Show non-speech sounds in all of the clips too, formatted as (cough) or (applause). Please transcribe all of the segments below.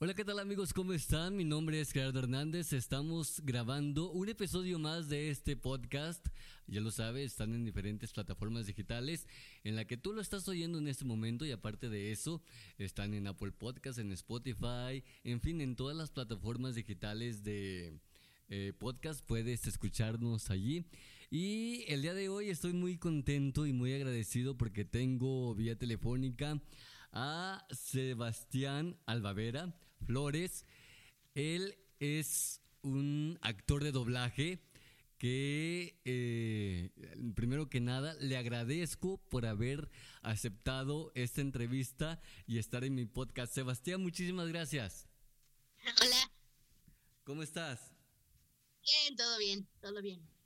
Hola, ¿qué tal amigos? ¿Cómo están? Mi nombre es Gerardo Hernández. Estamos grabando un episodio más de este podcast. Ya lo sabes, están en diferentes plataformas digitales en la que tú lo estás oyendo en este momento y aparte de eso, están en Apple Podcast, en Spotify, en fin, en todas las plataformas digitales de eh, podcast puedes escucharnos allí. Y el día de hoy estoy muy contento y muy agradecido porque tengo vía telefónica a Sebastián Albavera Flores. Él es un actor de doblaje que, eh, primero que nada, le agradezco por haber aceptado esta entrevista y estar en mi podcast. Sebastián, muchísimas gracias. Hola. ¿Cómo estás? Bien, todo bien, todo bien.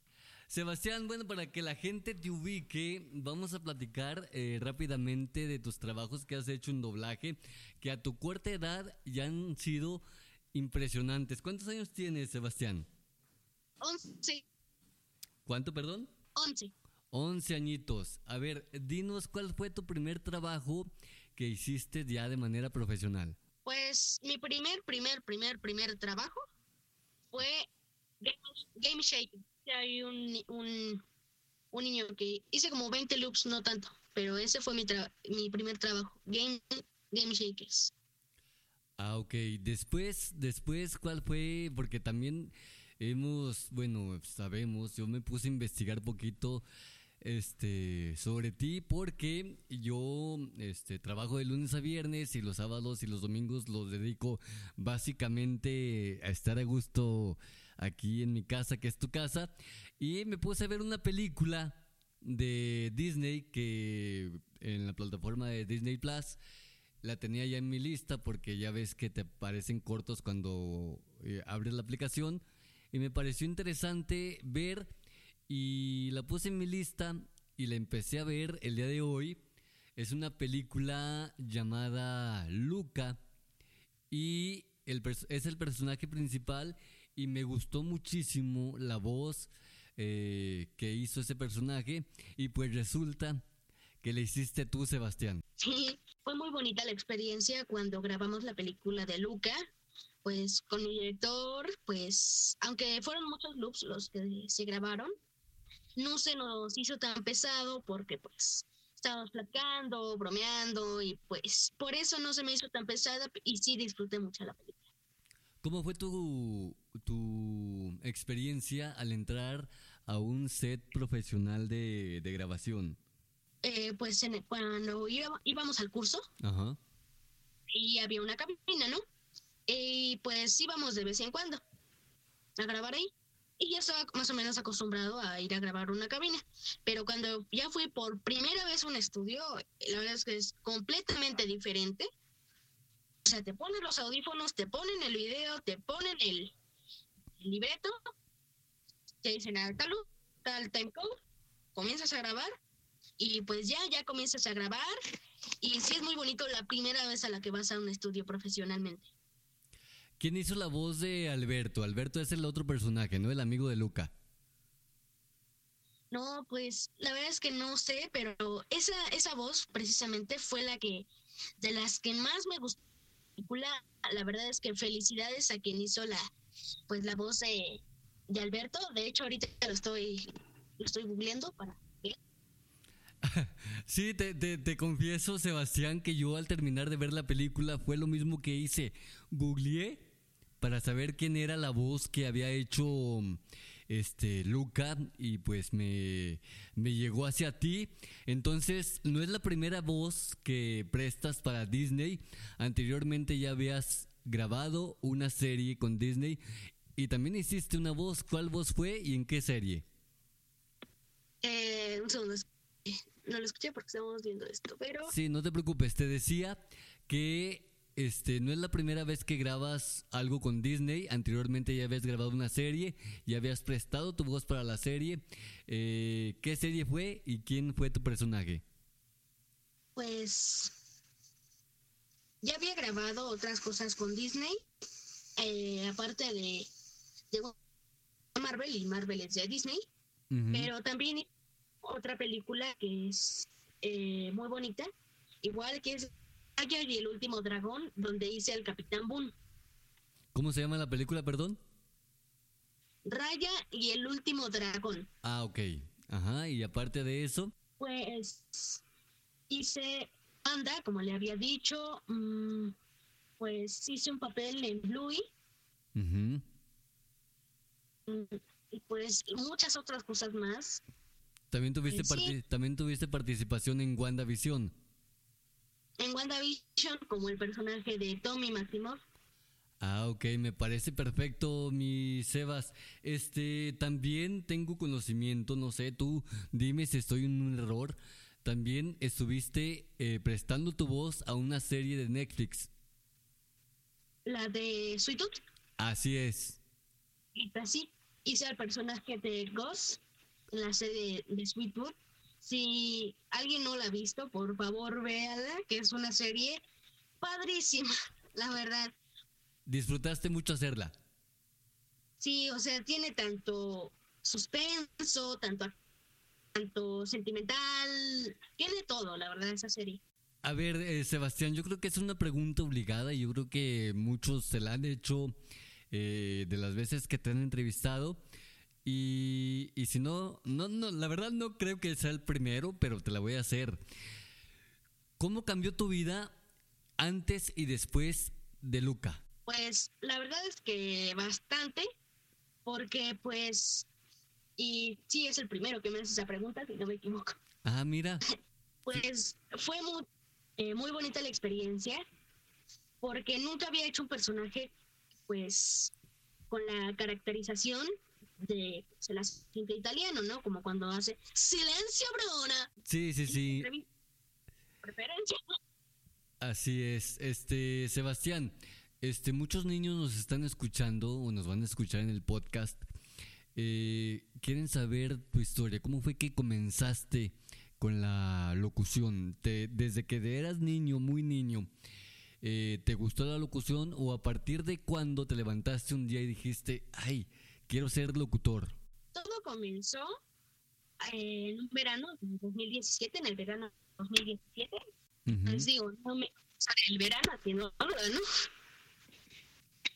Sebastián, bueno, para que la gente te ubique, vamos a platicar eh, rápidamente de tus trabajos que has hecho en doblaje, que a tu corta edad ya han sido impresionantes. ¿Cuántos años tienes, Sebastián? Once. ¿Cuánto, perdón? Once. Once añitos. A ver, dinos cuál fue tu primer trabajo que hiciste ya de manera profesional. Pues mi primer, primer, primer, primer trabajo fue Game, game hay un, un, un, niño que hice como 20 loops, no tanto, pero ese fue mi, mi primer trabajo, Game, game Shakers. Ah, ok. Después, después, ¿cuál fue? Porque también hemos, bueno, sabemos, yo me puse a investigar poquito este sobre ti porque yo este trabajo de lunes a viernes y los sábados y los domingos los dedico básicamente a estar a gusto aquí en mi casa, que es tu casa, y me puse a ver una película de Disney que en la plataforma de Disney Plus la tenía ya en mi lista porque ya ves que te parecen cortos cuando eh, abres la aplicación y me pareció interesante ver y la puse en mi lista y la empecé a ver el día de hoy. Es una película llamada Luca y el, es el personaje principal y me gustó muchísimo la voz eh, que hizo ese personaje y pues resulta que le hiciste tú, Sebastián. Sí, fue muy bonita la experiencia cuando grabamos la película de Luca, pues con mi director, pues aunque fueron muchos loops los que se grabaron, no se nos hizo tan pesado porque pues estábamos platicando, bromeando y pues por eso no se me hizo tan pesada y sí disfruté mucho la película. ¿Cómo fue tu, tu experiencia al entrar a un set profesional de, grabación? Eh, pues cuando íbamos al curso y había una cabina, ¿no? Y pues íbamos de vez en cuando a grabar ahí. Y ya estaba más o menos acostumbrado a ir a grabar una cabina. Pero cuando ya fui por primera vez a un estudio, la verdad es que es completamente diferente sea, te ponen los audífonos, te ponen el video, te ponen el, libreto, te dicen a tal, tal time code, comienzas a grabar y pues ya, ya comienzas a grabar y sí es muy bonito la primera vez a la que vas a un estudio profesionalmente. ¿Quién hizo la voz de Alberto? Alberto es el otro personaje, ¿no? El amigo de Luca. No, pues la verdad es que no sé, pero esa, esa voz precisamente fue la que, de las que más me gustó la verdad es que felicidades a quien hizo la, pues la voz de, de Alberto. De hecho, ahorita lo estoy, lo estoy googleando para ver. (laughs) Sí, te, te, te, confieso, Sebastián, que yo al terminar de ver la película fue lo mismo que hice. Googleé para saber quién era la voz que había hecho este Luca y pues me, me llegó hacia ti. Entonces, no es la primera voz que prestas para Disney. Anteriormente ya habías grabado una serie con Disney y también hiciste una voz. ¿Cuál voz fue y en qué serie? Eh, un segundo. No lo escuché porque estamos viendo esto, pero... Sí, no te preocupes. Te decía que este, no es la primera vez que grabas algo con Disney. Anteriormente ya habías grabado una serie, ya habías prestado tu voz para la serie. Eh, ¿Qué serie fue y quién fue tu personaje? Pues ya había grabado otras cosas con Disney, eh, aparte de, Marvel y Marvel es de Disney, pero también otra película que es eh, muy bonita, igual que es Raya y el último dragón, donde hice al Capitán Boone. ¿Cómo se llama la película, perdón? Raya y el último dragón. Ah, ok. Ajá, y aparte de eso. Pues hice Anda, como le había dicho, mm, pues hice un papel en Bluey. Mm, y pues muchas otras cosas más. También tuviste, también tuviste participación en WandaVision en WandaVision como el personaje de Tommy Maximoff. Ah, ok, me parece perfecto, mi Sebas. Este, también tengo conocimiento, no sé, tú dime si estoy en un error. También estuviste eh, prestando tu voz a una serie de Netflix. La de Sweet Tooth. Así es. Y así hice al personaje de Ghost en la serie de Sweet Tooth. Si alguien no la ha visto, por favor véala, que es una serie padrísima, (laughs) la verdad. ¿Disfrutaste mucho hacerla? Sí, o sea, tiene tanto suspenso, tanto, tanto sentimental, tiene todo, la verdad, esa serie. A ver, eh, Sebastián, yo creo que es una pregunta obligada y yo creo que muchos se la han hecho eh, de las veces que te han entrevistado. Y, y si no, no, no, la verdad no creo que sea el primero, pero te la voy a hacer. ¿Cómo cambió tu vida antes y después de Luca? Pues la verdad es que bastante, porque pues, y sí es el primero que me hace esa pregunta, si no me equivoco. Ah, mira. (laughs) pues fue muy, eh, muy bonita la experiencia, porque nunca había hecho un personaje, pues, con la caracterización de el acento italiano, ¿no? Como cuando hace silencio, Bruna. Sí, sí, sí. Preferencia. Así es. Este, Sebastián, este, muchos niños nos están escuchando o nos van a escuchar en el podcast. Eh, quieren saber tu historia. ¿Cómo fue que comenzaste con la locución? desde que eras niño, muy niño, eh, ¿te gustó la locución o a partir de cuando te levantaste un día y dijiste, ay, quiero ser locutor? Todo comenzó en un verano de 2017, en el verano de 2017. Les digo, no me el verano haciendo ¿no?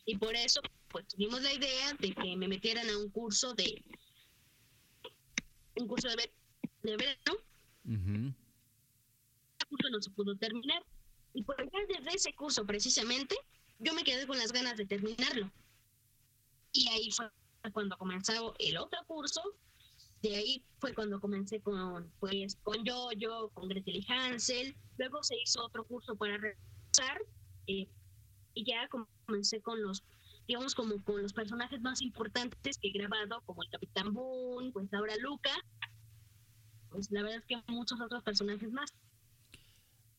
Y por eso, pues tuvimos la idea de que me metieran a un curso de un curso de, de verano. El curso no se pudo terminar. Y por desde ese curso, precisamente, yo me quedé con las ganas de terminarlo. Y ahí fue cuando comenzó el otro curso. De ahí fue cuando comencé con, pues, con yo, yo, con Gretel y Hansel. Luego se hizo otro curso para regresar eh, y ya comencé con los, digamos, como con los personajes más importantes que he grabado, como el Capitán Boone, pues ahora Luca. Pues la verdad es que muchos otros personajes más.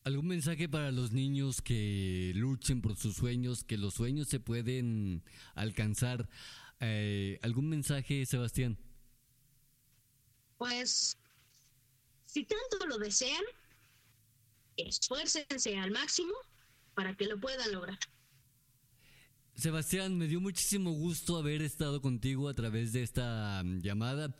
¿Algún mensaje para los niños que luchen por sus sueños, que los sueños se pueden alcanzar? Eh, ¿Algún mensaje, Sebastián? Pues Si tanto lo desean, esfuércense al máximo para que lo puedan lograr. Sebastián, me dio muchísimo gusto haber estado contigo a través de esta mm, llamada.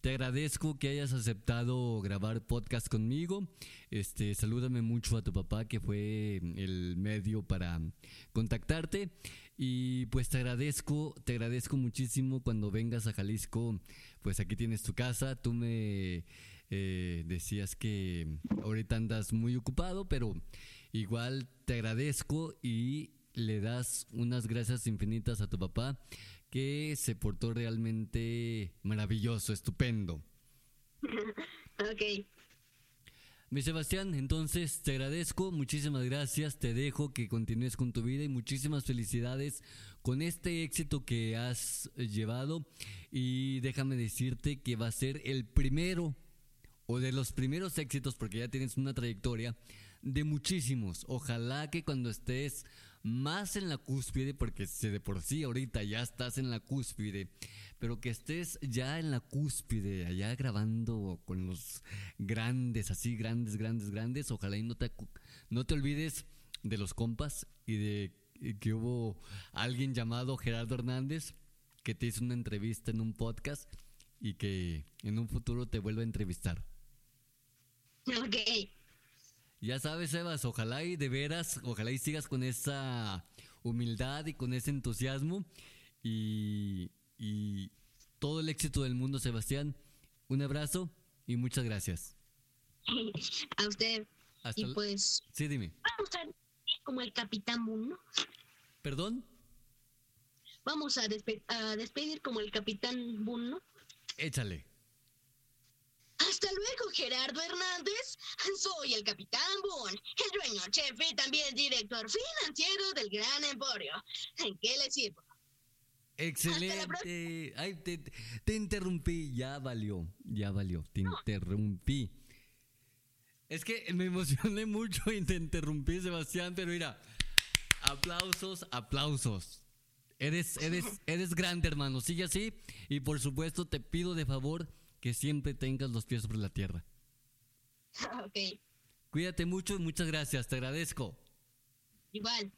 Te agradezco que hayas aceptado grabar podcast conmigo. Este, salúdame mucho a tu papá que fue el medio para contactarte y pues te agradezco, te agradezco muchísimo cuando vengas a Jalisco, pues aquí tienes tu casa, tú me eh, decías que ahorita andas muy ocupado, pero igual te agradezco y le das unas gracias infinitas a tu papá que se portó realmente maravilloso, estupendo. (laughs) ok. Mi Sebastián, entonces te agradezco, muchísimas gracias, te dejo que continúes con tu vida y muchísimas felicidades con este éxito que has llevado y déjame decirte que va a ser el primero o de los primeros éxitos porque ya tienes una trayectoria de muchísimos. Ojalá que cuando estés más en la cúspide, porque de por sí ahorita ya estás en la cúspide, pero que estés ya en la cúspide, allá grabando con los grandes, así grandes, grandes, grandes, ojalá y no te, no te olvides de los compas y de que hubo alguien llamado Gerardo Hernández que te hizo una entrevista en un podcast y que en un futuro te vuelva a entrevistar. Ok. Ya sabes, Sebas, ojalá y de veras, ojalá y sigas con esa humildad y con ese entusiasmo y, todo el éxito del mundo, Sebastián. Un abrazo y muchas gracias. A usted. y pues. Sí, dime. Vamos a como el Capitán Boone, ¿Perdón? Vamos a, a despedir como el Capitán Boone, Échale. Hasta luego, Gerardo Hernández. Soy el Capitán Boone, el dueño, jefe y también director financiero del Gran Emporio. ¿En qué le sirvo? Excelente. Ay, te, interrumpí. Ya valió, ya valió. Te interrumpí. Es que me emocioné mucho y te interrumpí, Sebastián, pero mira, aplausos, aplausos. Eres, eres, eres grande, hermano. Sigue así. Y por supuesto, te pido de favor que siempre tengas los pies sobre la tierra. (laughs) Ok. Cuídate mucho y muchas gracias, te agradezco. Igual.